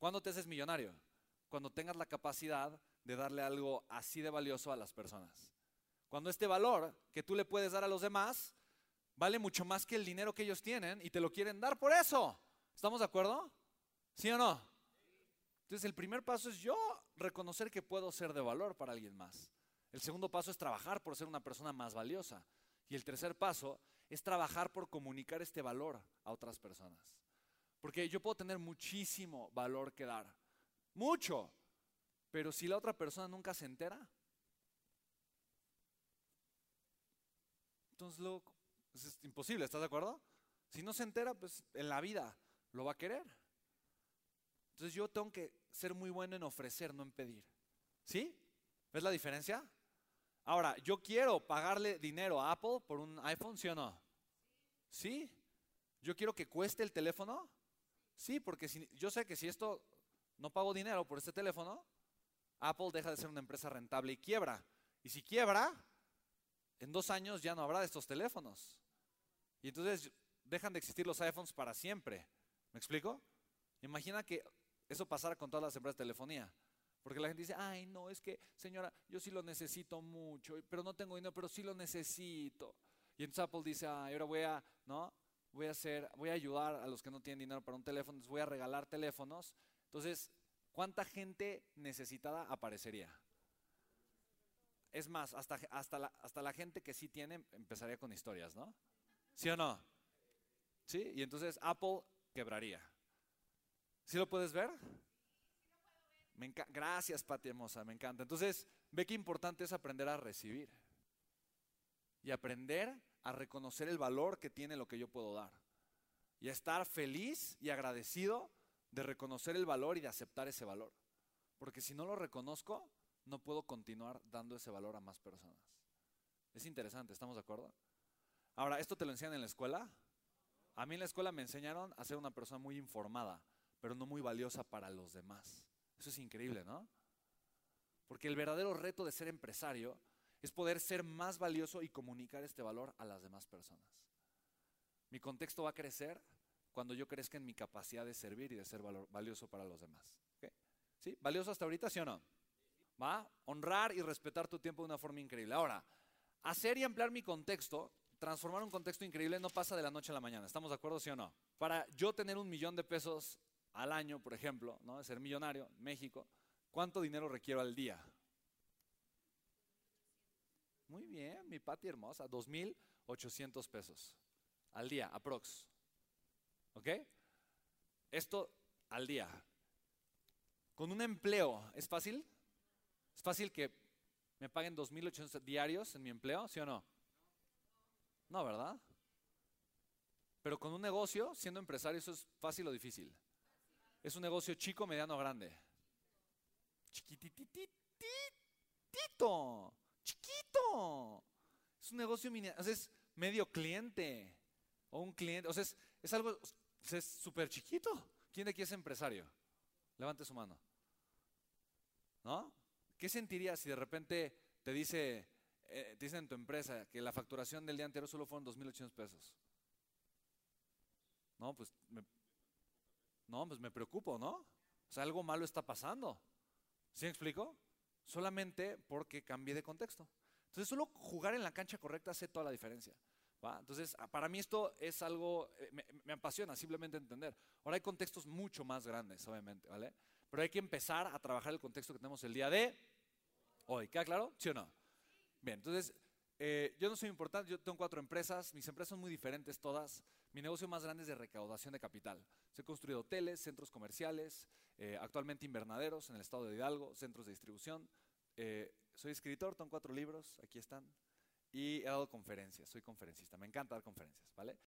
¿Cuándo te haces millonario? Cuando tengas la capacidad de darle algo así de valioso a las personas. Cuando este valor que tú le puedes dar a los demás vale mucho más que el dinero que ellos tienen y te lo quieren dar por eso. ¿Estamos de acuerdo? ¿Sí o no? Entonces el primer paso es yo reconocer que puedo ser de valor para alguien más. El segundo paso es trabajar por ser una persona más valiosa. Y el tercer paso es trabajar por comunicar este valor a otras personas. Porque yo puedo tener muchísimo valor que dar. Mucho. Pero si la otra persona nunca se entera, entonces lo, pues es imposible, ¿estás de acuerdo? Si no se entera, pues en la vida lo va a querer. Entonces yo tengo que ser muy bueno en ofrecer, no en pedir. ¿Sí? ¿Ves la diferencia? Ahora, yo quiero pagarle dinero a Apple por un iPhone, ¿sí o no? ¿Sí? ¿Yo quiero que cueste el teléfono? Sí, porque si, yo sé que si esto no pago dinero por este teléfono, Apple deja de ser una empresa rentable y quiebra. Y si quiebra, en dos años ya no habrá de estos teléfonos. Y entonces dejan de existir los iPhones para siempre. ¿Me explico? Imagina que eso pasara con todas las empresas de telefonía. Porque la gente dice, ay, no, es que, señora, yo sí lo necesito mucho, pero no tengo dinero, pero sí lo necesito. Y entonces Apple dice, ay, ahora voy a, ¿no? Voy a hacer, voy a ayudar a los que no tienen dinero para un teléfono, entonces voy a regalar teléfonos. Entonces, ¿cuánta gente necesitada aparecería? Es más, hasta, hasta, la, hasta la gente que sí tiene empezaría con historias, ¿no? ¿Sí o no? ¿Sí? Y entonces Apple quebraría. ¿Sí lo puedes ver? Gracias, Pati hermosa, me encanta. Entonces, ve qué importante es aprender a recibir y aprender a reconocer el valor que tiene lo que yo puedo dar. Y a estar feliz y agradecido de reconocer el valor y de aceptar ese valor. Porque si no lo reconozco, no puedo continuar dando ese valor a más personas. Es interesante, ¿estamos de acuerdo? Ahora, ¿esto te lo enseñan en la escuela? A mí en la escuela me enseñaron a ser una persona muy informada, pero no muy valiosa para los demás. Eso es increíble, ¿no? Porque el verdadero reto de ser empresario es poder ser más valioso y comunicar este valor a las demás personas. Mi contexto va a crecer cuando yo crezca en mi capacidad de servir y de ser valioso para los demás. ¿Sí? ¿Valioso hasta ahorita, sí o no? ¿Va? Honrar y respetar tu tiempo de una forma increíble. Ahora, hacer y ampliar mi contexto, transformar un contexto increíble no pasa de la noche a la mañana. ¿Estamos de acuerdo, sí o no? Para yo tener un millón de pesos al año, por ejemplo, ¿no? ser millonario en México, ¿cuánto dinero requiero al día? Muy bien, mi pati hermosa, 2.800 pesos al día, aprox. ¿Ok? Esto al día. Con un empleo, ¿es fácil? ¿Es fácil que me paguen 2.800 diarios en mi empleo, sí o no? No, ¿verdad? Pero con un negocio, siendo empresario, ¿eso es fácil o difícil? Es un negocio chico, mediano, grande. Chiquitititito. Es un negocio mini, o sea, es medio cliente. O un cliente. O sea, es, es algo. es súper chiquito. ¿Quién de aquí es empresario? Levante su mano. ¿No? ¿Qué sentirías si de repente te dice, eh, te dicen en tu empresa que la facturación del día anterior solo fueron 2.800 pesos? No, pues me, no, pues me preocupo, ¿no? O sea, algo malo está pasando. ¿Sí me explico? Solamente porque cambié de contexto. Entonces, solo jugar en la cancha correcta hace toda la diferencia. Entonces, para mí esto es algo, eh, me, apasiona simplemente entender. Ahora hay contextos mucho más grandes, obviamente, ¿vale? Pero hay que empezar a trabajar el contexto que tenemos el día de hoy. ¿Queda claro? ¿Sí o no? Bien, entonces, eh, yo no soy importante, yo tengo cuatro empresas, mis empresas son muy diferentes todas. Mi negocio más grande es de recaudación de capital. Se construido hoteles, centros comerciales, eh, actualmente invernaderos en el estado de Hidalgo, centros de distribución. Eh, soy escritor, tengo cuatro libros, aquí están. Y he dado conferencias, soy conferencista, me encanta dar conferencias, ¿vale?